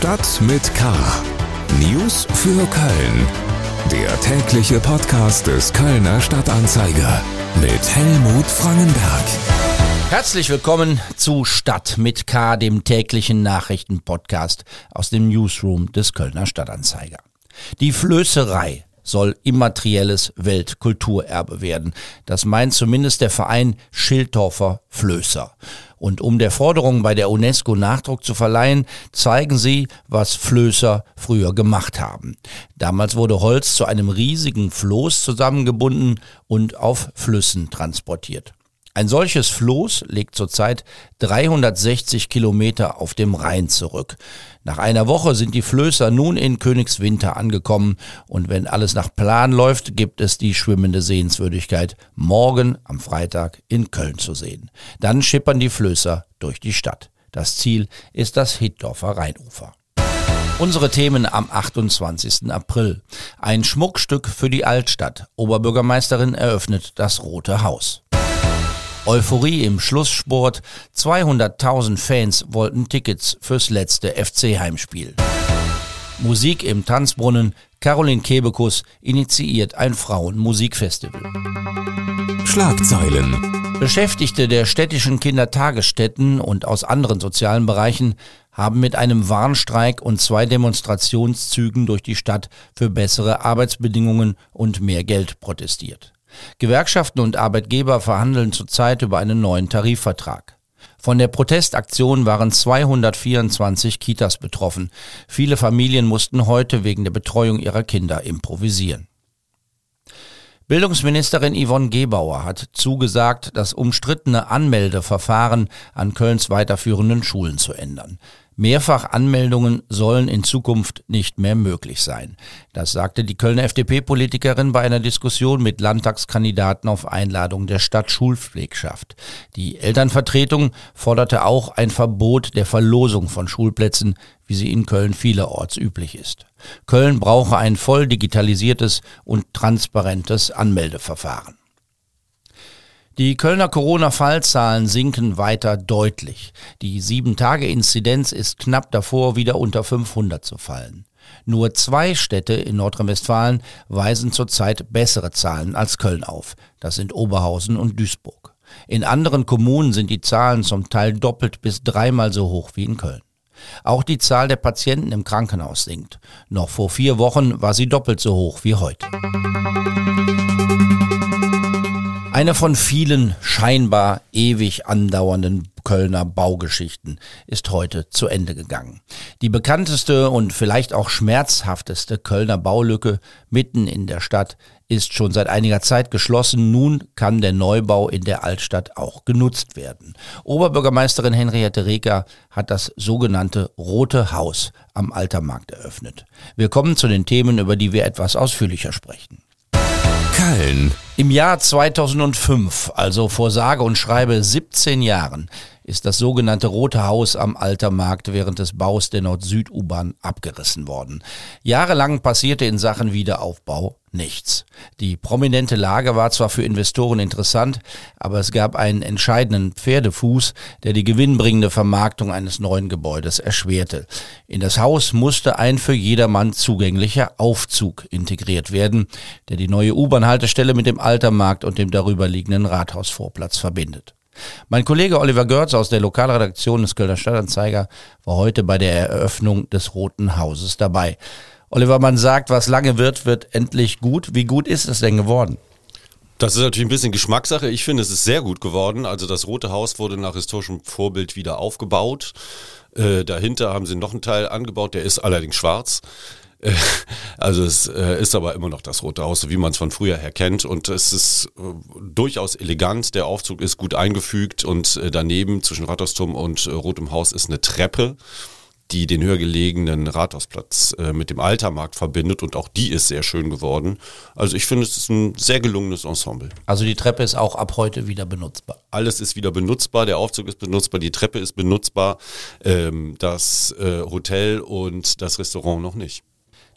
Stadt mit K. News für Köln. Der tägliche Podcast des Kölner Stadtanzeiger mit Helmut Frangenberg. Herzlich willkommen zu Stadt mit K, dem täglichen Nachrichtenpodcast aus dem Newsroom des Kölner Stadtanzeiger. Die Flößerei soll immaterielles Weltkulturerbe werden. Das meint zumindest der Verein Schildorfer Flößer. Und um der Forderung bei der UNESCO Nachdruck zu verleihen, zeigen sie, was Flößer früher gemacht haben. Damals wurde Holz zu einem riesigen Floß zusammengebunden und auf Flüssen transportiert. Ein solches Floß legt zurzeit 360 Kilometer auf dem Rhein zurück. Nach einer Woche sind die Flößer nun in Königswinter angekommen und wenn alles nach Plan läuft, gibt es die schwimmende Sehenswürdigkeit morgen am Freitag in Köln zu sehen. Dann schippern die Flößer durch die Stadt. Das Ziel ist das Hitdorfer Rheinufer. Unsere Themen am 28. April. Ein Schmuckstück für die Altstadt. Oberbürgermeisterin eröffnet das Rote Haus. Euphorie im Schlusssport. 200.000 Fans wollten Tickets fürs letzte FC-Heimspiel. Musik im Tanzbrunnen. Caroline Kebekus initiiert ein Frauenmusikfestival. Schlagzeilen. Beschäftigte der städtischen Kindertagesstätten und aus anderen sozialen Bereichen haben mit einem Warnstreik und zwei Demonstrationszügen durch die Stadt für bessere Arbeitsbedingungen und mehr Geld protestiert. Gewerkschaften und Arbeitgeber verhandeln zurzeit über einen neuen Tarifvertrag. Von der Protestaktion waren 224 Kitas betroffen. Viele Familien mussten heute wegen der Betreuung ihrer Kinder improvisieren. Bildungsministerin Yvonne Gebauer hat zugesagt, das umstrittene Anmeldeverfahren an Kölns weiterführenden Schulen zu ändern. Mehrfachanmeldungen sollen in Zukunft nicht mehr möglich sein. Das sagte die Kölner FDP-Politikerin bei einer Diskussion mit Landtagskandidaten auf Einladung der Stadtschulpflegschaft. Die Elternvertretung forderte auch ein Verbot der Verlosung von Schulplätzen, wie sie in Köln vielerorts üblich ist. Köln brauche ein voll digitalisiertes und transparentes Anmeldeverfahren. Die Kölner Corona-Fallzahlen sinken weiter deutlich. Die 7-Tage-Inzidenz ist knapp davor, wieder unter 500 zu fallen. Nur zwei Städte in Nordrhein-Westfalen weisen zurzeit bessere Zahlen als Köln auf. Das sind Oberhausen und Duisburg. In anderen Kommunen sind die Zahlen zum Teil doppelt bis dreimal so hoch wie in Köln. Auch die Zahl der Patienten im Krankenhaus sinkt. Noch vor vier Wochen war sie doppelt so hoch wie heute. Eine von vielen scheinbar ewig andauernden Kölner Baugeschichten ist heute zu Ende gegangen. Die bekannteste und vielleicht auch schmerzhafteste Kölner Baulücke mitten in der Stadt ist schon seit einiger Zeit geschlossen. Nun kann der Neubau in der Altstadt auch genutzt werden. Oberbürgermeisterin Henriette Reker hat das sogenannte Rote Haus am Altermarkt eröffnet. Wir kommen zu den Themen, über die wir etwas ausführlicher sprechen. Köln. Im Jahr 2005, also vor sage und schreibe 17 Jahren, ist das sogenannte Rote Haus am Altermarkt während des Baus der Nord-Süd-U-Bahn abgerissen worden. Jahrelang passierte in Sachen Wiederaufbau nichts. Die prominente Lage war zwar für Investoren interessant, aber es gab einen entscheidenden Pferdefuß, der die gewinnbringende Vermarktung eines neuen Gebäudes erschwerte. In das Haus musste ein für jedermann zugänglicher Aufzug integriert werden, der die neue U-Bahn-Haltestelle mit dem Altermarkt und dem darüber liegenden Rathausvorplatz verbindet. Mein Kollege Oliver Görz aus der Lokalredaktion des Kölner Stadtanzeiger war heute bei der Eröffnung des Roten Hauses dabei. Oliver, man sagt, was lange wird, wird endlich gut. Wie gut ist es denn geworden? Das ist natürlich ein bisschen Geschmackssache. Ich finde, es ist sehr gut geworden. Also das Rote Haus wurde nach historischem Vorbild wieder aufgebaut. Äh, dahinter haben sie noch einen Teil angebaut, der ist allerdings schwarz. Also es äh, ist aber immer noch das Rote Haus, so wie man es von früher her kennt. Und es ist äh, durchaus elegant. Der Aufzug ist gut eingefügt und äh, daneben zwischen Rathausturm und Rotem Haus ist eine Treppe die den höher gelegenen Rathausplatz äh, mit dem Altermarkt verbindet und auch die ist sehr schön geworden. Also ich finde, es ist ein sehr gelungenes Ensemble. Also die Treppe ist auch ab heute wieder benutzbar. Alles ist wieder benutzbar, der Aufzug ist benutzbar, die Treppe ist benutzbar, ähm, das äh, Hotel und das Restaurant noch nicht.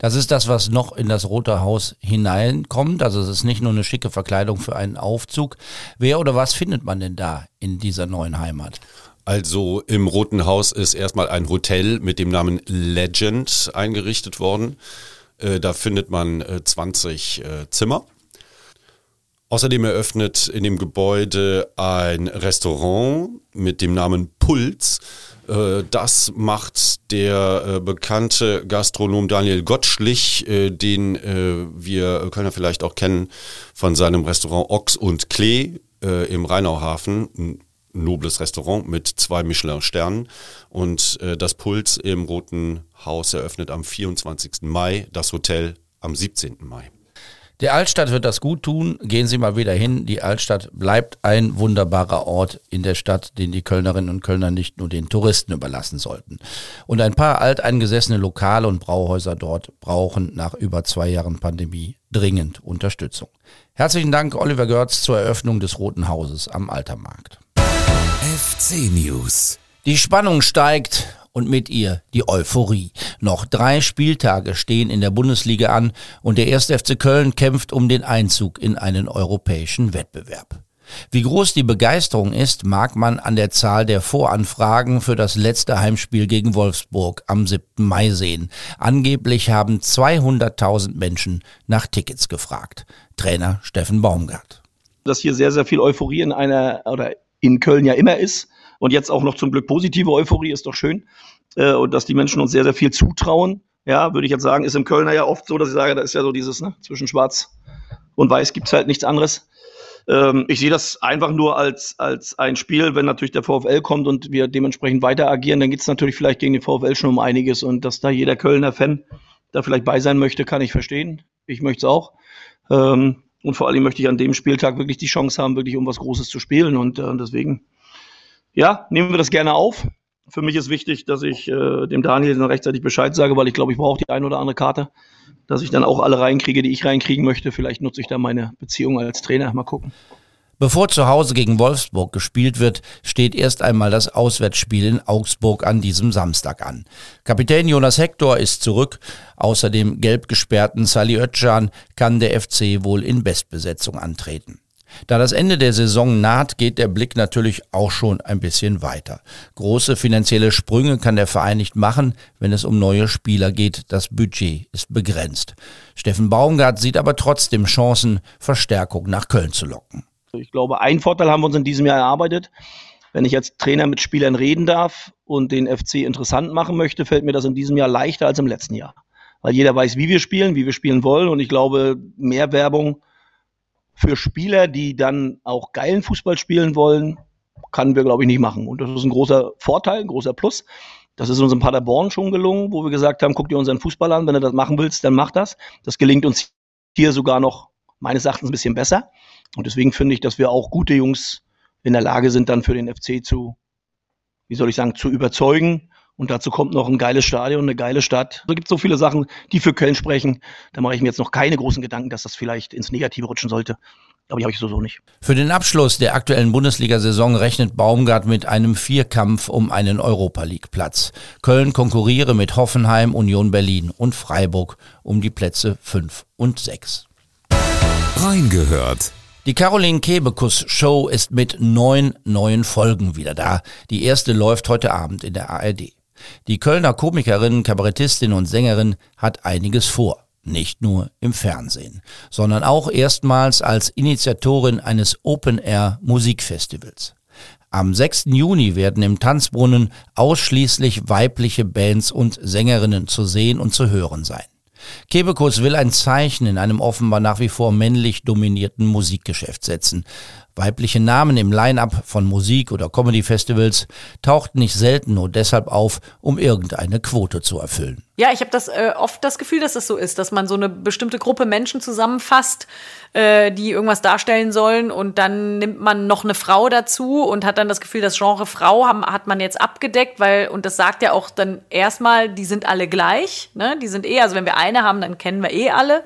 Das ist das, was noch in das Rote Haus hineinkommt. Also es ist nicht nur eine schicke Verkleidung für einen Aufzug. Wer oder was findet man denn da in dieser neuen Heimat? Also im Roten Haus ist erstmal ein Hotel mit dem Namen Legend eingerichtet worden. Äh, da findet man 20 äh, äh, Zimmer. Außerdem eröffnet in dem Gebäude ein Restaurant mit dem Namen Puls. Das macht der bekannte Gastronom Daniel Gottschlich, den wir Kölner vielleicht auch kennen von seinem Restaurant Ochs und Klee im Rheinauhafen nobles Restaurant mit zwei Michelin-Sternen. Und äh, das Puls im Roten Haus eröffnet am 24. Mai, das Hotel am 17. Mai. Der Altstadt wird das gut tun. Gehen Sie mal wieder hin. Die Altstadt bleibt ein wunderbarer Ort in der Stadt, den die Kölnerinnen und Kölner nicht nur den Touristen überlassen sollten. Und ein paar alteingesessene Lokale und Brauhäuser dort brauchen nach über zwei Jahren Pandemie dringend Unterstützung. Herzlichen Dank, Oliver Görz, zur Eröffnung des Roten Hauses am Altermarkt. FC News. Die Spannung steigt und mit ihr die Euphorie. Noch drei Spieltage stehen in der Bundesliga an und der 1. FC Köln kämpft um den Einzug in einen europäischen Wettbewerb. Wie groß die Begeisterung ist, mag man an der Zahl der Voranfragen für das letzte Heimspiel gegen Wolfsburg am 7. Mai sehen. Angeblich haben 200.000 Menschen nach Tickets gefragt. Trainer Steffen Baumgart. Dass hier sehr, sehr viel Euphorie in einer oder in Köln ja immer ist. Und jetzt auch noch zum Glück positive Euphorie ist doch schön. Äh, und dass die Menschen uns sehr, sehr viel zutrauen. Ja, würde ich jetzt sagen, ist im Kölner ja oft so, dass ich sage, da ist ja so dieses, ne, zwischen Schwarz und Weiß gibt's halt nichts anderes. Ähm, ich sehe das einfach nur als, als ein Spiel, wenn natürlich der VfL kommt und wir dementsprechend weiter agieren, dann geht's natürlich vielleicht gegen den VfL schon um einiges. Und dass da jeder Kölner Fan da vielleicht bei sein möchte, kann ich verstehen. Ich möchte es auch. Ähm, und vor allem möchte ich an dem Spieltag wirklich die Chance haben, wirklich um was Großes zu spielen. Und äh, deswegen, ja, nehmen wir das gerne auf. Für mich ist wichtig, dass ich äh, dem Daniel dann rechtzeitig Bescheid sage, weil ich glaube, ich brauche die ein oder andere Karte, dass ich dann auch alle reinkriege, die ich reinkriegen möchte. Vielleicht nutze ich da meine Beziehung als Trainer. Mal gucken. Bevor zu Hause gegen Wolfsburg gespielt wird, steht erst einmal das Auswärtsspiel in Augsburg an diesem Samstag an. Kapitän Jonas Hector ist zurück. Außer dem gelb gesperrten Sali Özcan kann der FC wohl in Bestbesetzung antreten. Da das Ende der Saison naht, geht der Blick natürlich auch schon ein bisschen weiter. Große finanzielle Sprünge kann der Verein nicht machen, wenn es um neue Spieler geht. Das Budget ist begrenzt. Steffen Baumgart sieht aber trotzdem Chancen, Verstärkung nach Köln zu locken. Ich glaube, einen Vorteil haben wir uns in diesem Jahr erarbeitet. Wenn ich als Trainer mit Spielern reden darf und den FC interessant machen möchte, fällt mir das in diesem Jahr leichter als im letzten Jahr. Weil jeder weiß, wie wir spielen, wie wir spielen wollen. Und ich glaube, mehr Werbung für Spieler, die dann auch geilen Fußball spielen wollen, können wir, glaube ich, nicht machen. Und das ist ein großer Vorteil, ein großer Plus. Das ist uns in Paderborn schon gelungen, wo wir gesagt haben, guck dir unseren Fußball an, wenn du das machen willst, dann mach das. Das gelingt uns hier sogar noch meines Erachtens ein bisschen besser. Und deswegen finde ich, dass wir auch gute Jungs in der Lage sind, dann für den FC zu, wie soll ich sagen, zu überzeugen. Und dazu kommt noch ein geiles Stadion, eine geile Stadt. Es gibt so viele Sachen, die für Köln sprechen. Da mache ich mir jetzt noch keine großen Gedanken, dass das vielleicht ins Negative rutschen sollte. Aber die habe ich so, so nicht. Für den Abschluss der aktuellen Bundesliga-Saison rechnet Baumgart mit einem Vierkampf um einen Europa League-Platz. Köln konkurriere mit Hoffenheim, Union Berlin und Freiburg um die Plätze 5 und 6. Reingehört die Caroline Kebekus Show ist mit neun neuen Folgen wieder da. Die erste läuft heute Abend in der ARD. Die Kölner Komikerin, Kabarettistin und Sängerin hat einiges vor. Nicht nur im Fernsehen, sondern auch erstmals als Initiatorin eines Open-Air-Musikfestivals. Am 6. Juni werden im Tanzbrunnen ausschließlich weibliche Bands und Sängerinnen zu sehen und zu hören sein. Kebekus will ein Zeichen in einem offenbar nach wie vor männlich dominierten Musikgeschäft setzen. Weibliche Namen im Line-up von Musik- oder Comedy-Festivals tauchten nicht selten nur deshalb auf, um irgendeine Quote zu erfüllen. Ja, ich habe das äh, oft das Gefühl, dass das so ist, dass man so eine bestimmte Gruppe Menschen zusammenfasst, äh, die irgendwas darstellen sollen und dann nimmt man noch eine Frau dazu und hat dann das Gefühl, das Genre Frau haben, hat man jetzt abgedeckt, weil und das sagt ja auch dann erstmal, die sind alle gleich, ne? Die sind eh, also wenn wir eine haben, dann kennen wir eh alle.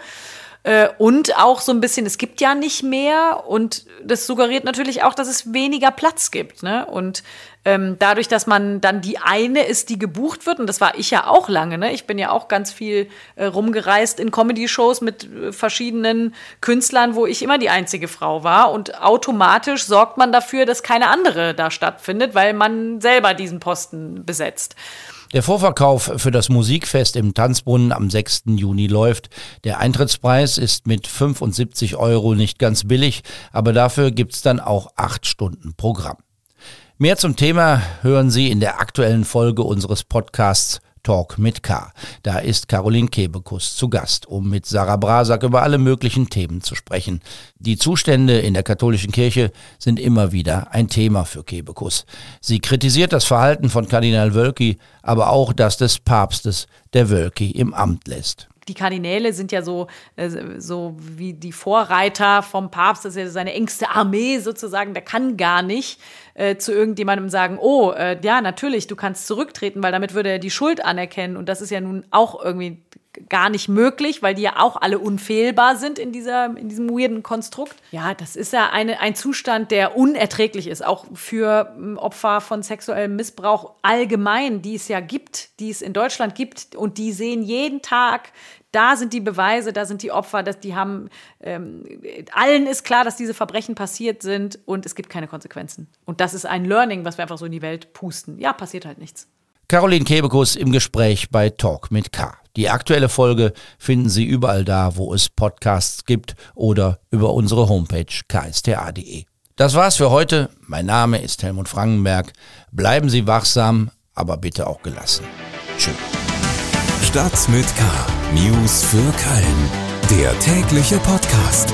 Äh, und auch so ein bisschen, es gibt ja nicht mehr und das suggeriert natürlich auch, dass es weniger Platz gibt. Ne? Und ähm, dadurch, dass man dann die eine ist, die gebucht wird, und das war ich ja auch lange, ne? Ich bin ja auch ganz viel äh, rumgereist in Comedy-Shows mit äh, verschiedenen Künstlern, wo ich immer die einzige Frau war. Und automatisch sorgt man dafür, dass keine andere da stattfindet, weil man selber diesen Posten besetzt. Der Vorverkauf für das Musikfest im Tanzbrunnen am 6. Juni läuft. Der Eintrittspreis ist mit 75 Euro nicht ganz billig, aber dafür gibt's dann auch acht Stunden Programm. Mehr zum Thema hören Sie in der aktuellen Folge unseres Podcasts Talk mit K. Da ist Caroline Kebekus zu Gast, um mit Sarah Brasak über alle möglichen Themen zu sprechen. Die Zustände in der katholischen Kirche sind immer wieder ein Thema für Kebekus. Sie kritisiert das Verhalten von Kardinal Wölki, aber auch das des Papstes, der Wölki im Amt lässt die Kardinäle sind ja so, äh, so wie die Vorreiter vom Papst, das ist ja seine engste Armee sozusagen, der kann gar nicht äh, zu irgendjemandem sagen, oh, äh, ja, natürlich, du kannst zurücktreten, weil damit würde er die Schuld anerkennen. Und das ist ja nun auch irgendwie gar nicht möglich, weil die ja auch alle unfehlbar sind in, dieser, in diesem weirden Konstrukt. Ja, das ist ja eine, ein Zustand, der unerträglich ist, auch für ähm, Opfer von sexuellem Missbrauch allgemein, die es ja gibt, die es in Deutschland gibt und die sehen jeden Tag da sind die Beweise, da sind die Opfer, dass die haben, ähm, allen ist klar, dass diese Verbrechen passiert sind und es gibt keine Konsequenzen. Und das ist ein Learning, was wir einfach so in die Welt pusten. Ja, passiert halt nichts. Caroline Kebekus im Gespräch bei Talk mit K. Die aktuelle Folge finden Sie überall da, wo es Podcasts gibt oder über unsere Homepage ksta.de. Das war's für heute. Mein Name ist Helmut Frankenberg. Bleiben Sie wachsam, aber bitte auch gelassen. Tschüss. Stadt mit K. News für Köln. Der tägliche Podcast.